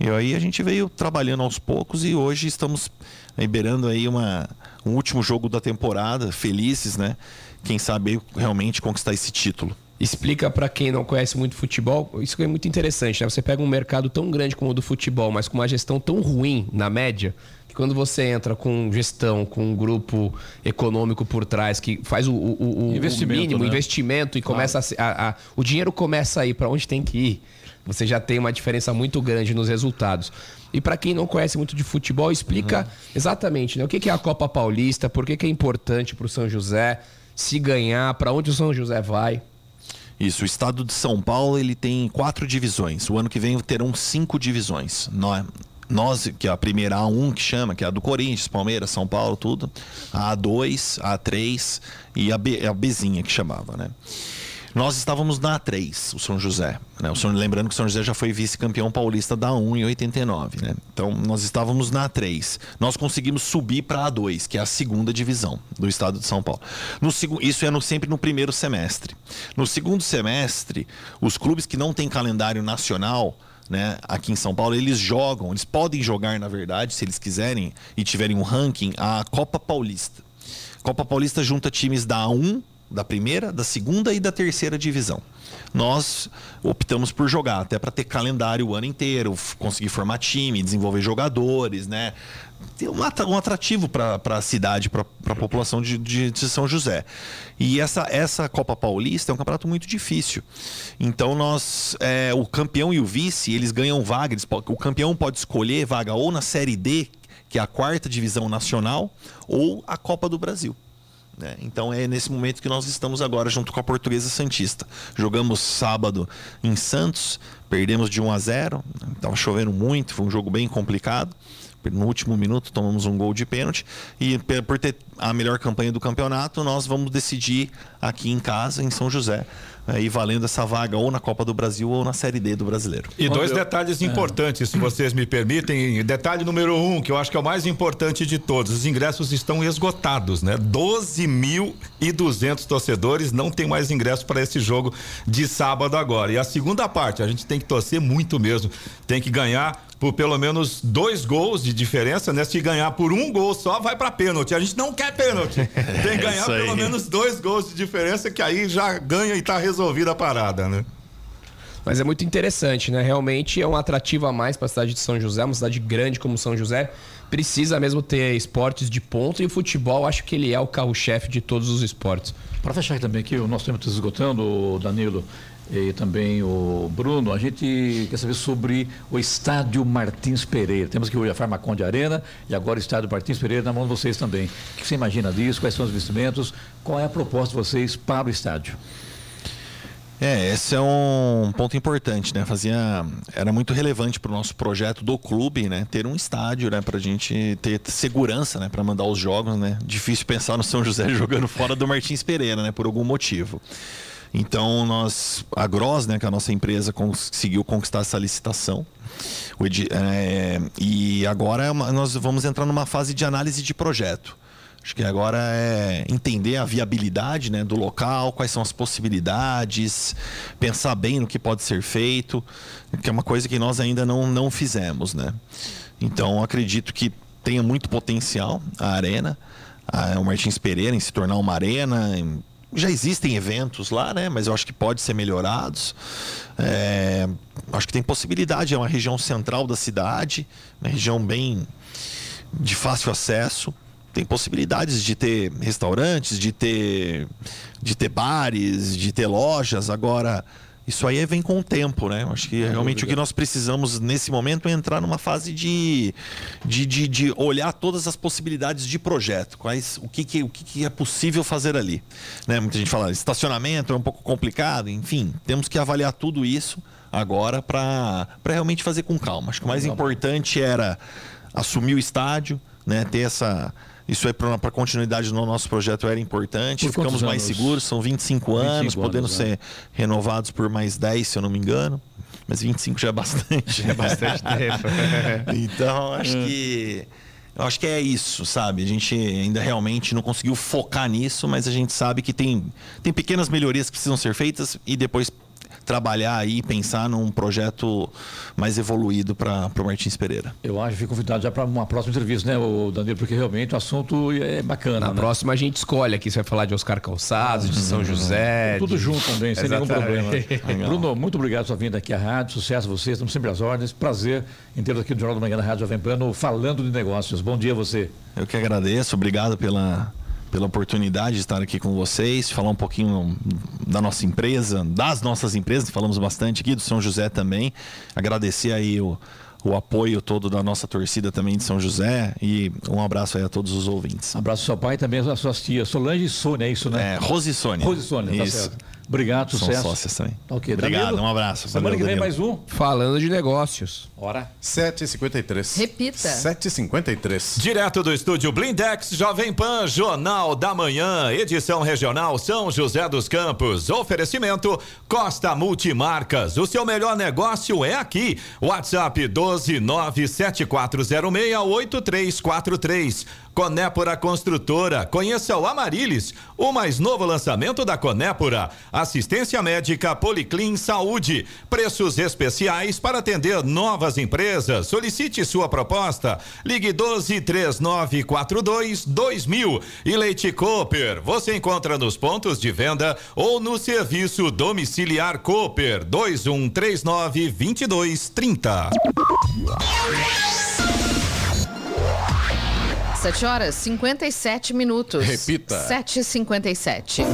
e aí a gente veio trabalhando aos poucos e hoje estamos liberando aí uma, um último jogo da temporada, felizes, né? Quem sabe realmente conquistar esse título. Explica para quem não conhece muito futebol, isso é muito interessante, né? Você pega um mercado tão grande como o do futebol, mas com uma gestão tão ruim na média, que quando você entra com gestão, com um grupo econômico por trás que faz o, o, o Investimento, o mínimo, né? investimento e começa a a, a- o dinheiro começa a ir para onde tem que ir. Você já tem uma diferença muito grande nos resultados. E para quem não conhece muito de futebol, explica exatamente né, o que que é a Copa Paulista, por que, que é importante para o São José, se ganhar, para onde o São José vai. Isso, o estado de São Paulo ele tem quatro divisões. O ano que vem terão cinco divisões. Nó- Nós, que é a primeira A1 que chama, que é a do Corinthians, Palmeiras, São Paulo, tudo. A A2, a A3 e a, B, a Bzinha que chamava, né? Nós estávamos na A3, o São José. Né? O São, lembrando que o São José já foi vice-campeão paulista da A1 em 89. Né? Então, nós estávamos na A3. Nós conseguimos subir para a A2, que é a segunda divisão do estado de São Paulo. No isso é no- sempre no primeiro semestre. No segundo semestre, os clubes que não têm calendário nacional. Né, aqui em São Paulo, eles jogam, eles podem jogar, na verdade, se eles quiserem e tiverem um ranking, a Copa Paulista. Copa Paulista junta times da A1, da primeira, da segunda e da terceira divisão. Nós optamos por jogar, até para ter calendário o ano inteiro, conseguir formar time, desenvolver jogadores, né? Ter um atra- atrativo para a cidade, para a população de, de- de São José. E essa, essa Copa Paulista é um campeonato muito difícil. Então nós, é, o campeão e o vice, eles ganham vaga. o campeão pode escolher vaga ou na Série D, que é a quarta divisão nacional, ou a Copa do Brasil. Né? Então é nesse momento que nós estamos agora junto com a Portuguesa Santista. Jogamos sábado em Santos, perdemos de 1 a 0, estava chovendo muito, foi um jogo bem complicado. No último minuto tomamos um gol de pênalti e por ter a melhor campanha do campeonato, nós vamos decidir aqui em casa, em São José, aí valendo essa vaga ou na Copa do Brasil ou na Série D do Brasileiro. E dois detalhes importantes, se vocês me permitem. Detalhe número um, que eu acho que é o mais importante de todos: os ingressos estão esgotados, né? 12.200 torcedores não tem mais ingresso para esse jogo de sábado agora. E a segunda parte, a gente tem que torcer muito mesmo. Tem que ganhar por pelo menos dois gols de diferença, né? Se ganhar por um gol só, vai para pênalti. A gente não quer pênalti. Tem que ganhar Isso aí. pelo menos dois gols de diferença, que aí já ganha e tá resolvida a parada, né? Mas é muito interessante, né? Realmente é um atrativo a mais para a cidade de São José, uma cidade grande como São José. Precisa mesmo ter esportes de ponta e o futebol, acho que ele é o carro-chefe de todos os esportes. Para fechar também aqui, o nosso tempo está se esgotando, Danilo e também o Bruno, a gente quer saber sobre o estádio Martins Pereira. Temos aqui hoje a Farmaconde Arena e agora o estádio Martins Pereira na mão de vocês também. O que você imagina disso? Quais são os investimentos? Qual é a proposta de vocês para o estádio? É, esse é um ponto importante, né? Fazia, era muito relevante para o nosso projeto do clube, né? Ter um estádio, né? Para a gente ter segurança, né? Para mandar os jogos, né? Difícil pensar no São José jogando fora do Martins Pereira, né? Por algum motivo. Então nós, a Gross, né? Que é a nossa empresa conseguiu conquistar essa licitação. É, e agora é nós vamos entrar numa fase de análise de projeto. Acho que agora é entender a viabilidade né, do local, quais são as possibilidades, pensar bem no que pode ser feito, que é uma coisa que nós ainda não, não fizemos. Né? Então, acredito que tenha muito potencial a arena, a, o Martins Pereira em se tornar uma arena. em- Já existem eventos lá, né? Mas eu acho que pode ser melhorados. É, acho que tem possibilidade. É uma região central da cidade, uma região bem de fácil acesso. Tem possibilidades de ter restaurantes, de ter, de ter bares, de ter lojas. Agora, isso aí vem com o tempo, né? Eu acho que realmente o que nós precisamos nesse momento é entrar numa fase de, de, de, de olhar todas as possibilidades de projeto. Quais, o que, que, o que, que é possível fazer ali. Né? Muita gente fala, estacionamento é um pouco complicado. Enfim, temos que avaliar tudo isso agora para realmente fazer com calma. Acho que o mais importante era assumir o estádio, né? ter essa, Isso aí para a continuidade do nosso projeto era importante. Por Ficamos mais anos? seguros, são 25, 25 anos, anos, podendo né? ser renovados por mais 10, se eu não me engano. Mas 25 já é bastante. É bastante tempo. então, acho que. Eu acho que é isso, sabe? A gente ainda realmente não conseguiu focar nisso, mas a gente sabe que tem, tem pequenas melhorias que precisam ser feitas e depois trabalhar aí e pensar num projeto mais evoluído para o Martins Pereira. Eu acho que fui convidado já para uma próxima entrevista, né, o Danilo? Porque realmente o assunto é bacana. Na né? próxima a gente escolhe aqui. Você vai falar de Oscar Calçados, de São José. Tudo de- junto também, sem nenhum problema. Bruno, muito obrigado por sua vinda aqui à rádio. Sucesso a vocês, estamos sempre às ordens. Prazer em tê-lo aqui no Jornal da Manhã da Rádio Jovem Pano, falando de negócios. Bom dia a você. Eu que agradeço, obrigado pela, pela oportunidade de estar aqui com vocês, falar um pouquinho da nossa empresa, das nossas empresas, falamos bastante aqui, do São José também. Agradecer aí o, o apoio todo da nossa torcida também de São José e um abraço aí a todos os ouvintes. Abraço ao seu pai e também às suas tias, Solange e Sônia, é isso, né? É, Rose e Sônia. Rose e Sônia, tá Isso. certo. Obrigado, São sucesso. sócias também. Tá ok, Obrigado, Danilo? um abraço. Semana Valeu, que vem Danilo. mais um. Falando de negócios. Hora. 7h53. Repita. 7h53. Direto do estúdio Blindex Jovem Pan, Jornal da Manhã, edição regional São José dos Campos. Oferecimento Costa Multimarcas. O seu melhor negócio é aqui. WhatsApp 12974068343. Conépora Construtora. Conheça o Amarilis, o mais novo lançamento da Conépora. Assistência médica Policlin Saúde. Preços especiais para atender novas empresas. Solicite sua proposta. Ligue 12 3942 2000. E Leite Cooper. Você encontra nos pontos de venda ou no serviço domiciliar Cooper 2139 2230. 7 horas 57 minutos. Repita. 7h57.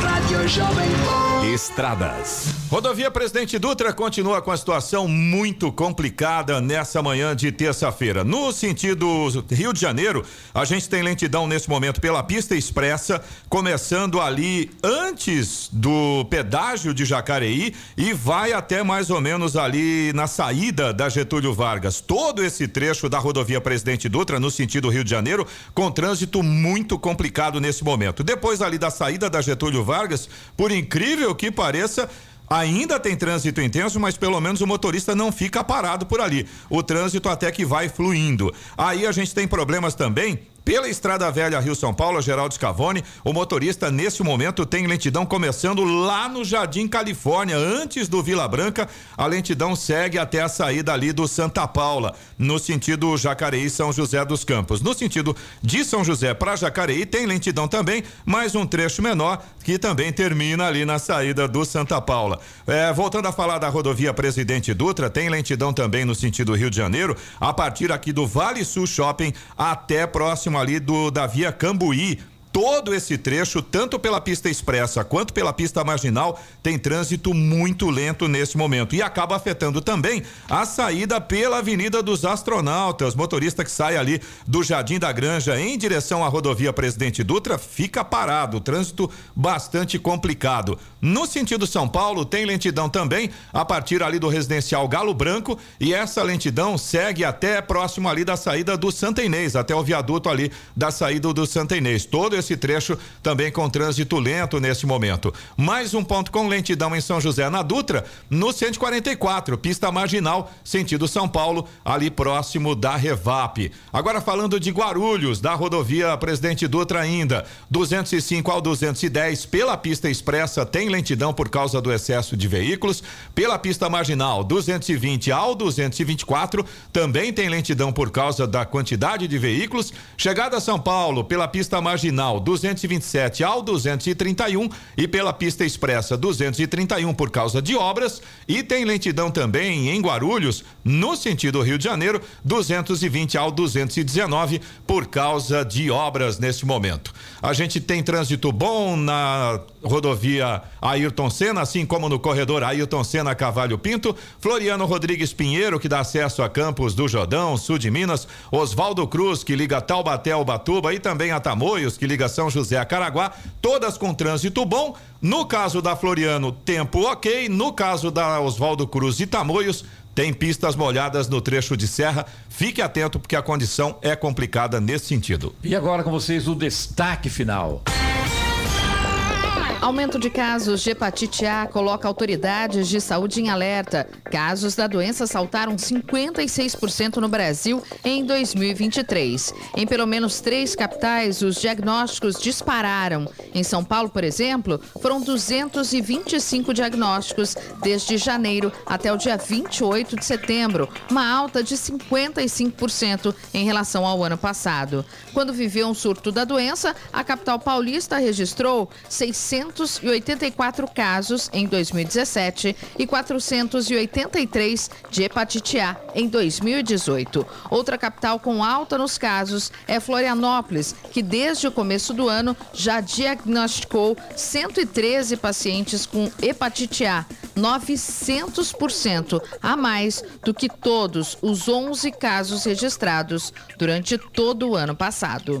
Rádio Jovem Pan. Estradas. Rodovia Presidente Dutra continua com a situação muito complicada nessa manhã de terça-feira. No sentido Rio de Janeiro, a gente tem lentidão nesse momento pela pista expressa, começando ali antes do pedágio de Jacareí e vai até mais ou menos ali na saída da Getúlio Vargas. Todo esse trecho da rodovia Presidente Dutra, no sentido Rio de Janeiro, com trânsito muito complicado nesse momento. Depois ali da saída da Getúlio Vargas, por incrível que pareça, Ainda tem trânsito intenso, mas pelo menos o motorista não fica parado por ali. O trânsito até que vai fluindo. Aí a gente tem problemas também pela Estrada Velha Rio São Paulo, Geraldo Scavone, o motorista nesse momento tem lentidão começando lá no Jardim Califórnia, antes do Vila Branca. A lentidão segue até a saída ali do Santa Paula, no sentido Jacareí São José dos Campos. No sentido de São José para Jacareí tem lentidão também, mas um trecho menor que também termina ali na saída do Santa Paula. É, voltando a falar da rodovia Presidente Dutra, tem lentidão também no sentido Rio de Janeiro, a partir aqui do Vale Sul Shopping até próximo ali do da Via Cambuí. Todo esse trecho, tanto pela pista expressa quanto pela pista marginal, tem trânsito muito lento nesse momento. E acaba afetando também a saída pela Avenida dos Astronautas. Motorista que sai ali do Jardim da Granja em direção à rodovia Presidente Dutra fica parado. Trânsito bastante complicado. No sentido São Paulo, tem lentidão também a partir ali do residencial Galo Branco. E essa lentidão segue até próximo ali da saída do Santa Inês, até o viaduto ali da saída do Santa Inês. Todo esse trecho também com trânsito lento nesse momento. Mais um ponto com lentidão em São José na Dutra, no 144, pista marginal, sentido São Paulo, ali próximo da Revap. Agora falando de Guarulhos, da rodovia Presidente Dutra ainda, 205 ao 210 pela pista expressa tem lentidão por causa do excesso de veículos, pela pista marginal 220 ao 224 também tem lentidão por causa da quantidade de veículos. Chegada a São Paulo pela pista marginal 227 ao 231 e pela pista expressa 231 por causa de obras e tem lentidão também em Guarulhos no sentido Rio de Janeiro 220 ao 219 por causa de obras nesse momento. A gente tem trânsito bom na rodovia Ayrton Senna, assim como no corredor Ayrton Senna Cavalho Pinto, Floriano Rodrigues Pinheiro, que dá acesso a Campos do Jordão, sul de Minas, Oswaldo Cruz, que liga Taubaté ao Batuba e também a Tamoios, que liga São José a Caraguá, todas com trânsito bom. No caso da Floriano, tempo ok. No caso da Oswaldo Cruz e Tamoios, tem pistas molhadas no trecho de serra. Fique atento porque a condição é complicada nesse sentido. E agora com vocês o destaque final. Aumento de casos de hepatite A coloca autoridades de saúde em alerta. Casos da doença saltaram 56% no Brasil em 2023. Em pelo menos três capitais, os diagnósticos dispararam. Em São Paulo, por exemplo, foram 225 diagnósticos desde janeiro até o dia 28 de setembro, uma alta de 55% em relação ao ano passado. Quando viveu um surto da doença, a capital paulista registrou 600 284 casos em 2017 e 483 de hepatite A em 2018. Outra capital com alta nos casos é Florianópolis, que desde o começo do ano já diagnosticou 113 pacientes com hepatite A, 900% a mais do que todos os 11 casos registrados durante todo o ano passado.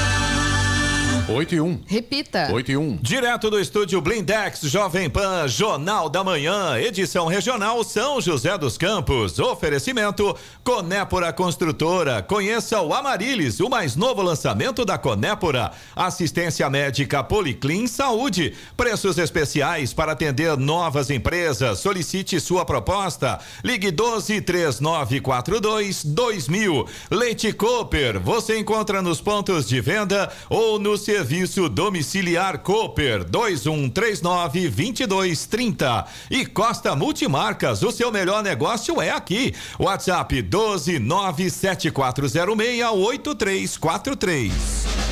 8 e 1. Repita. 8 e 1. Direto do estúdio Blindex Jovem Pan, Jornal da Manhã, edição regional São José dos Campos. Oferecimento Conépora Construtora. Conheça o Amarilis, o mais novo lançamento da Conépora. Assistência médica Policlin Saúde. Preços especiais para atender novas empresas. Solicite sua proposta. Ligue 12 3942 2000. Leite Cooper. Você encontra nos pontos de venda ou no serviço domiciliar Cooper 2139 2230 e Costa Multimarcas. O seu melhor negócio é aqui. WhatsApp 12974068343.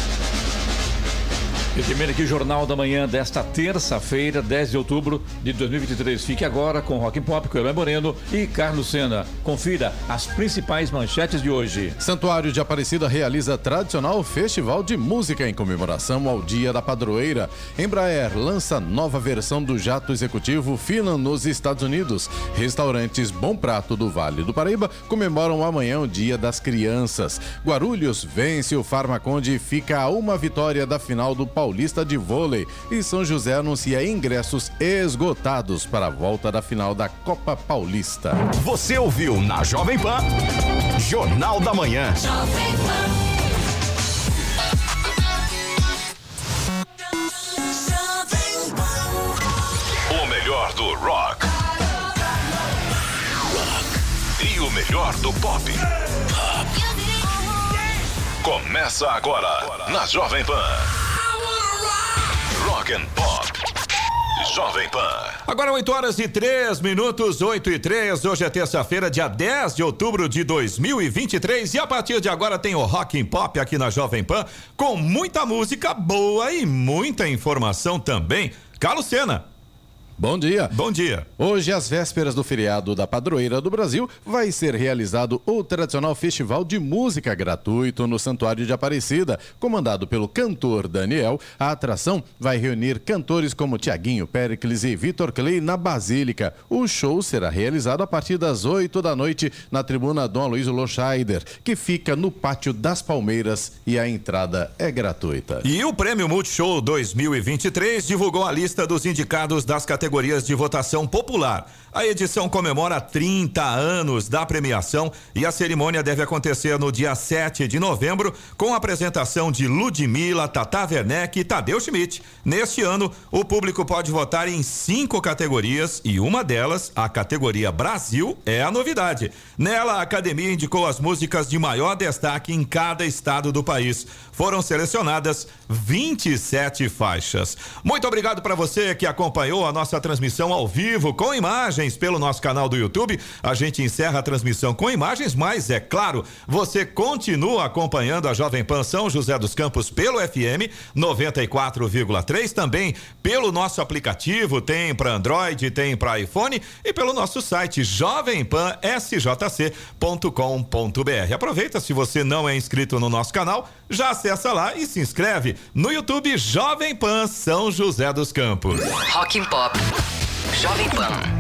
Termina aqui Jornal da Manhã desta terça-feira, 10 de outubro de 2023. Fique agora com Rock and Pop, com Eloy Moreno e Carlos Sena. Confira as principais manchetes de hoje. Santuário de Aparecida realiza tradicional festival de música em comemoração ao Dia da Padroeira. Embraer lança nova versão do jato executivo Finan nos Estados Unidos. Restaurantes Bom Prato do Vale do Paraíba comemoram amanhã o Dia das Crianças. Guarulhos vence o Farmaconde e fica a uma vitória da final do Paulista de Vôlei. E São José anuncia ingressos esgotados para a volta da final da Copa Paulista. Você ouviu na Jovem Pan Jornal da Manhã. O melhor do rock. Rock. E o melhor do pop. Começa agora na Jovem Pan. Rock and Pop. Jovem Pan. Agora 8 horas e 3 minutos, 8 e 3. Hoje é terça-feira, dia 10 de outubro de 2023. E a partir de agora tem o Rock and Pop aqui na Jovem Pan, com muita música boa e muita informação também. Carlos Sena. Bom dia. Bom dia. Hoje, às vésperas do feriado da Padroeira do Brasil, vai ser realizado o tradicional festival de música gratuito no Santuário de Aparecida. Comandado pelo cantor Daniel, a atração vai reunir cantores como Tiaguinho Pericles e Vitor Clay na Basílica. O show será realizado a partir das 8 da noite na tribuna Dom Aloysio Loscheider, que fica no Pátio das Palmeiras e a entrada é gratuita. E o Prêmio Multishow 2023 divulgou a lista dos indicados das categorias de votação popular. A edição comemora 30 anos da premiação e a cerimônia deve acontecer no dia 7 de novembro, com a apresentação de Ludmilla, Tata Werneck e Tadeu Schmidt. Neste ano, o público pode votar em cinco categorias e uma delas, a categoria Brasil, é a novidade. Nela, a academia indicou as músicas de maior destaque em cada estado do país. Foram selecionadas 27 faixas. Muito obrigado para você que acompanhou a nossa transmissão ao vivo com imagens pelo nosso canal do YouTube. A gente encerra a transmissão com imagens, mas é claro, você continua acompanhando a Jovem Pan São José dos Campos pelo FM 94,3, também pelo nosso aplicativo, tem para Android, tem para iPhone e pelo nosso site jovempansjc.com.br. Aproveita se você não é inscrito no nosso canal, já acessa lá e se inscreve no YouTube Jovem Pan São José dos Campos. Rock and Pop. Jovem Pan.